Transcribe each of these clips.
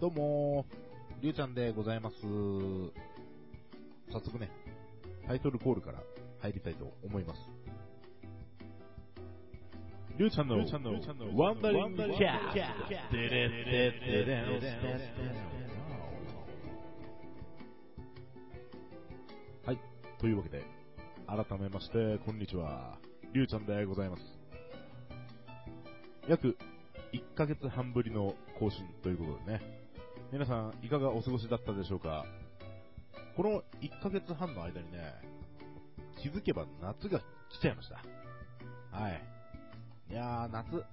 どうも、りゅうちゃんでございます。早速ね、タイトルコールから入りたいと思います。りゅうちゃんの、ワンダリングキャストでれででではい、というわけで、改めまして、こんにちは。りゅうちゃんでございます。約1ヶ月半ぶりの更新ということでね、皆さんいかがお過ごしだったでしょうか？この1ヶ月半の間にね、気づけば夏が来ちゃいました。はい。いやー、夏、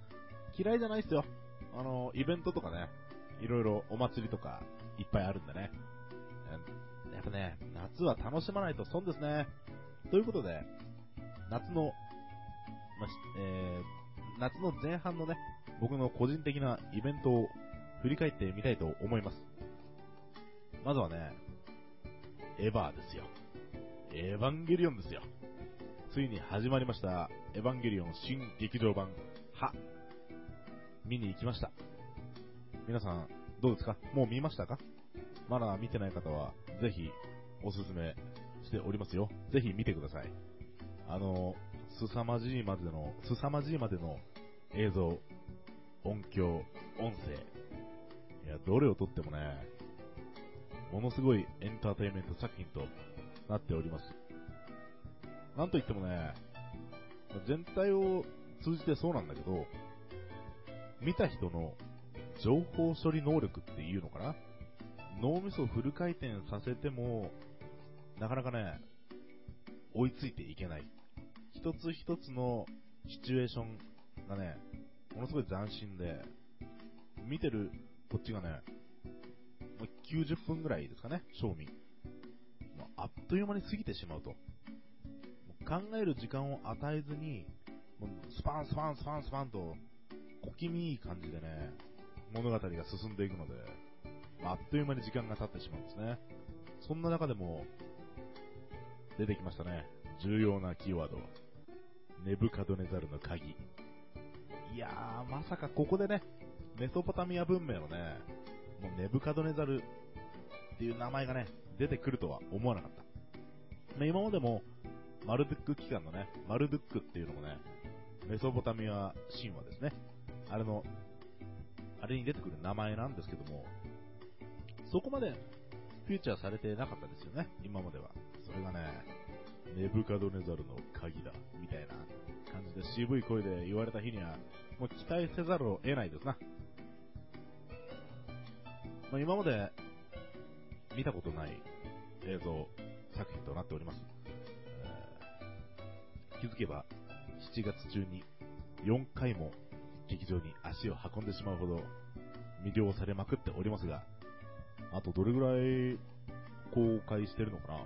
嫌いじゃないっすよ。あの、イベントとかね、いろいろお祭りとかいっぱいあるんでね。やっぱね、夏は楽しまないと損ですね。ということで、夏の、まえー、夏の前半のね、僕の個人的なイベントを振り返ってみたいと思います。まずはね、エヴァーですよ。エヴァンゲリオンですよ。ついに始まりました、エヴァンゲリオン新劇場版、は、見に行きました。皆さん、どうですか？もう見ましたか？まだ見てない方は、ぜひ、おすすめしておりますよ。ぜひ見てください。あの、凄まじいまでの、凄まじいまでの映像、音響、音声。いや、どれをとってもね、ものすごいエンターテインメント作品となっております。なんといってもね、全体を通じてそうなんだけど、見た人の情報処理能力っていうのかな？脳みそをフル回転させても、なかなかね、追いついていけない。一つ一つのシチュエーションがね、ものすごい斬新で、見てるこっちがね、90分ぐらいですかね、賞味。あっという間に過ぎてしまうと。考える時間を与えずに、もうスパンスパンスパンスパンと、小気味いい感じでね、物語が進んでいくので、あっという間に時間が経ってしまうんですね。そんな中でも、出てきましたね。重要なキーワード。ネブカドネザルの鍵。いやー、まさかここでね、メソポタミア文明のね、もうネブカドネザルっていう名前がね、出てくるとは思わなかった。まあ、今までも、マルドック機関のね、マルドックっていうのもね、メソポタミア神話ですね。あれの、あれに出てくる名前なんですけども、そこまでフューチャーされてなかったですよね、今までは。それがね、ネブカドネザルの鍵だ、みたいな感じで渋い声で言われた日には、もう期待せざるを得ないですな。まあ、今まで見たことない映像作品となっております。えー気づけば7月中に4回も劇場に足を運んでしまうほど魅了されまくっておりますが、あとどれぐらい公開してるのかな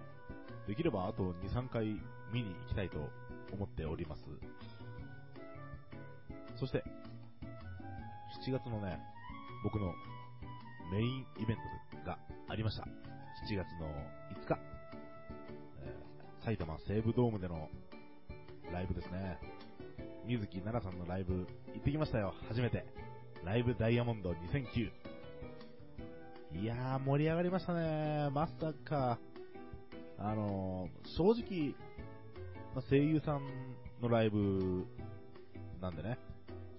できればあと2、3回見に行きたいと思っております。そして、7月のね、僕のメインイベントがありました。7月の5日、えー埼玉西武ドームでのライブですね。水木奈々さんのライブ行ってきましたよ、初めて。ライブダイヤモンド2009。いやー、盛り上がりましたね。まさか、あのー正直、ま声優さんのライブなんでね、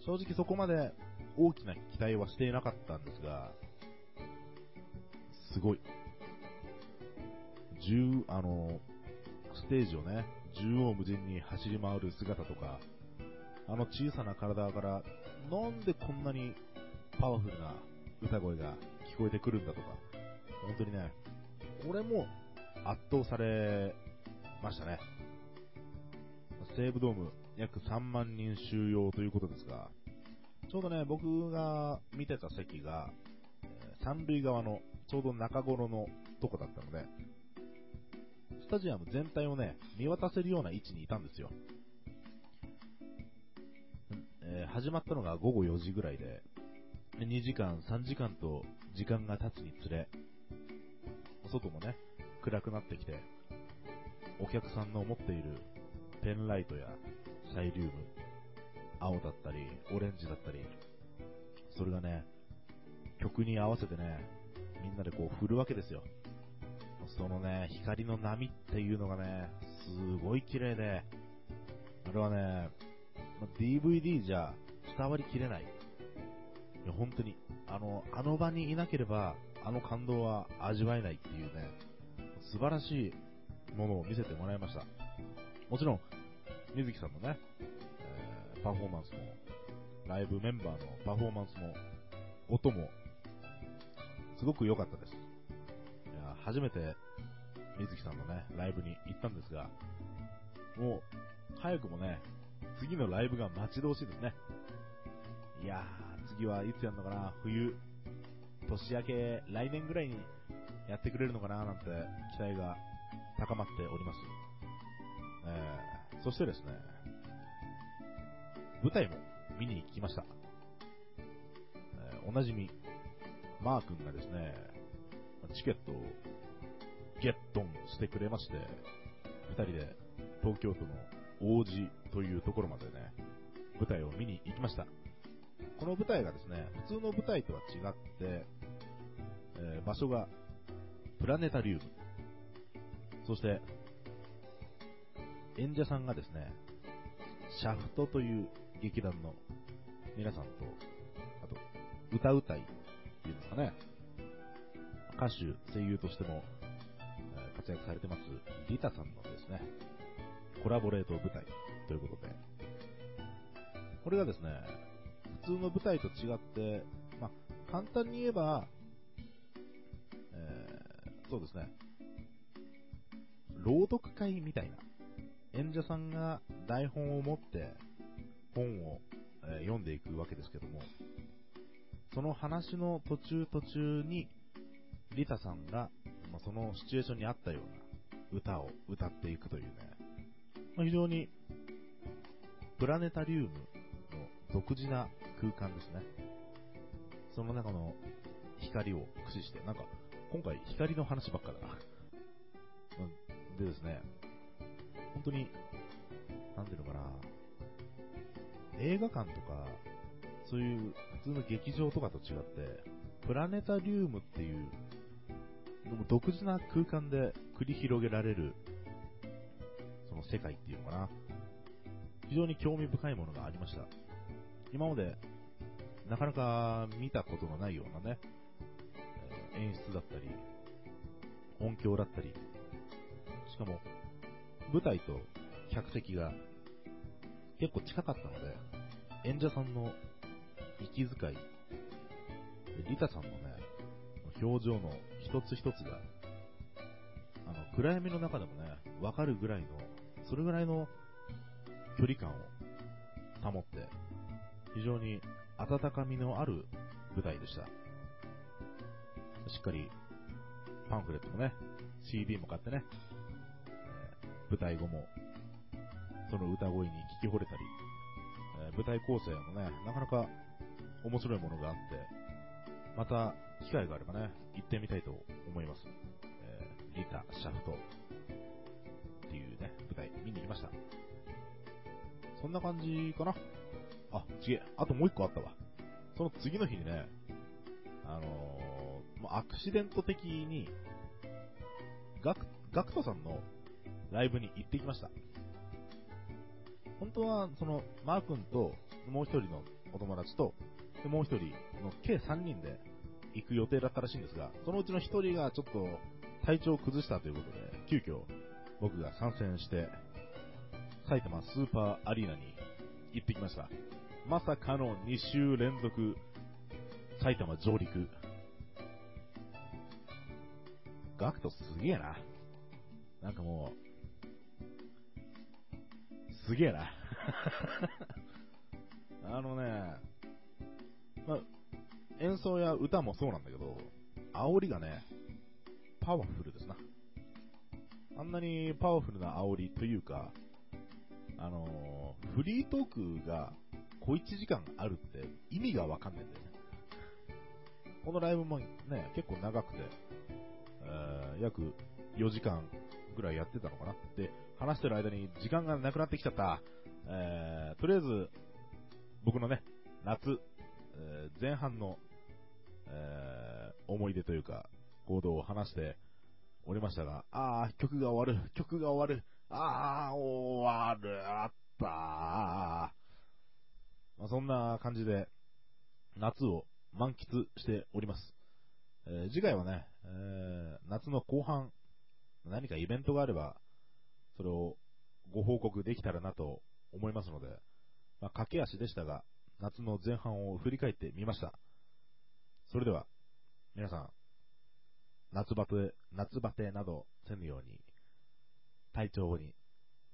正直そこまで大きな期待はしていなかったんですが、すごい。十、あの、ステージをね、縦横無尽に走り回る姿とか、あの小さな体から、なんでこんなにパワフルな歌声が聞こえてくるんだとか、本当にね、俺も圧倒されましたね。西武ドーム約3万人収容ということですが、ちょうどね、僕が見てた席が、えー三塁側のちょうど中頃のとこだったので、スタジアム全体をね、見渡せるような位置にいたんですよ。えー始まったのが午後4時ぐらいで、2時間、3時間と時間が経つにつれ、外もね、暗くなってきて、お客さんの持っているペンライトやサイリウム、青だったり、オレンジだったり、それがね、曲に合わせてね、みんなでこう振るわけですよ。そのね、光の波っていうのがね、すごい綺麗で、あれはね、DVD じゃ伝わりきれない。いや、本当に、あの、あの場にいなければ、あの感動は味わえないっていうね、素晴らしいものを見せてもらいました。もちろん、水木さんのね、えー、パフォーマンスも、ライブメンバーのパフォーマンスも、音も、すごく良かったです。いや、初めて、水木さんのね、ライブに行ったんですが、もう、早くもね、次のライブが待ち遠しいですね。いやー、次はいつやるのかな？冬、年明け、来年ぐらいにやってくれるのかな？なんて期待が高まっております。えー、そしてですね、舞台も見に行きました。えー、おなじみ、マー君がですね、チケットをゲットンしてくれまして、二人で東京都の王子というところまでね、舞台を見に行きました。この舞台がですね、普通の舞台とは違って、えー、場所がプラネタリウム。そして、演者さんがですね、シャフトという劇団の皆さんと、あと、歌うたいかね、歌手、声優としても活躍されてます、リタさんのですね、コラボレート舞台ということで、これがですね、普通の舞台と違って、まあ、簡単に言えば、えー、そうですね、朗読会みたいな、演者さんが台本を持って本を、えー、読んでいくわけですけども、その話の途中途中に、リタさんが、まあ、そのシチュエーションに合ったような歌を歌っていくというね、まあ、非常にプラネタリウムの独自な空間ですね。その中の光を駆使して、なんか今回光の話ばっかだな。でですね、本当に、なんていうのかな、映画館とか、そういう普通の劇場とかと違って、プラネタリウムっていう、独自な空間で繰り広げられる、その世界っていうのかな。非常に興味深いものがありました。今まで、なかなか見たことのないようなね、演出だったり、音響だったり、しかも、舞台と客席が結構近かったので、演者さんの息遣い、リタさんのね、表情の一つ一つが、あの、暗闇の中でもね、わかるぐらいの、それぐらいの距離感を保って、非常に温かみのある舞台でした。しっかり、パンフレットもね、CD も買ってね、舞台後も、その歌声に聞き惚れたり、舞台構成もね、なかなか面白いものがあって、また、機会があればね、行ってみたいと思います。えー、リタ・シャフトっていうね、舞台見に行きました。そんな感じかなあ、違え、あともう一個あったわ。その次の日にね、あのー、アクシデント的に、ガク、ガクトさんのライブに行ってきました。本当は、その、マー君と、もう一人のお友達と、でもう一人の計3人で行く予定だったらしいんですが、そのうちの一人がちょっと体調を崩したということで、急遽僕が参戦して、埼玉スーパーアリーナに行ってきました。まさかの2週連続埼玉上陸。ガクトすげえな。なんかもう、すげえな。あのね、まあ、演奏や歌もそうなんだけど、煽りがね、パワフルですな。あんなにパワフルな煽りというか、あのー、フリートークが小1時間あるって意味がわかんないんだよね。このライブもね、結構長くて、えー、約4時間ぐらいやってたのかなって話してる間に時間がなくなってきちゃった。えー、とりあえず、僕のね、夏、えー、前半の、えー、思い出というか、行動を話しておりましたが、あー、曲が終わる、曲が終わる、あー、終わる、あったー。まあ、そんな感じで、夏を満喫しております。えー、次回はね、えー、夏の後半、何かイベントがあれば、それをご報告できたらなと思いますので、まあ、駆け足でしたが、夏の前半を振り返ってみました。それでは、皆さん、夏バテ、夏バテなどせぬように、体調に、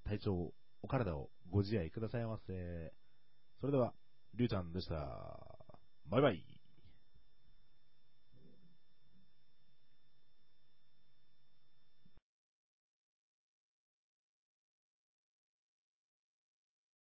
体調、お体をご自愛くださいませ。それでは、りゅうちゃんでした。バイバイ。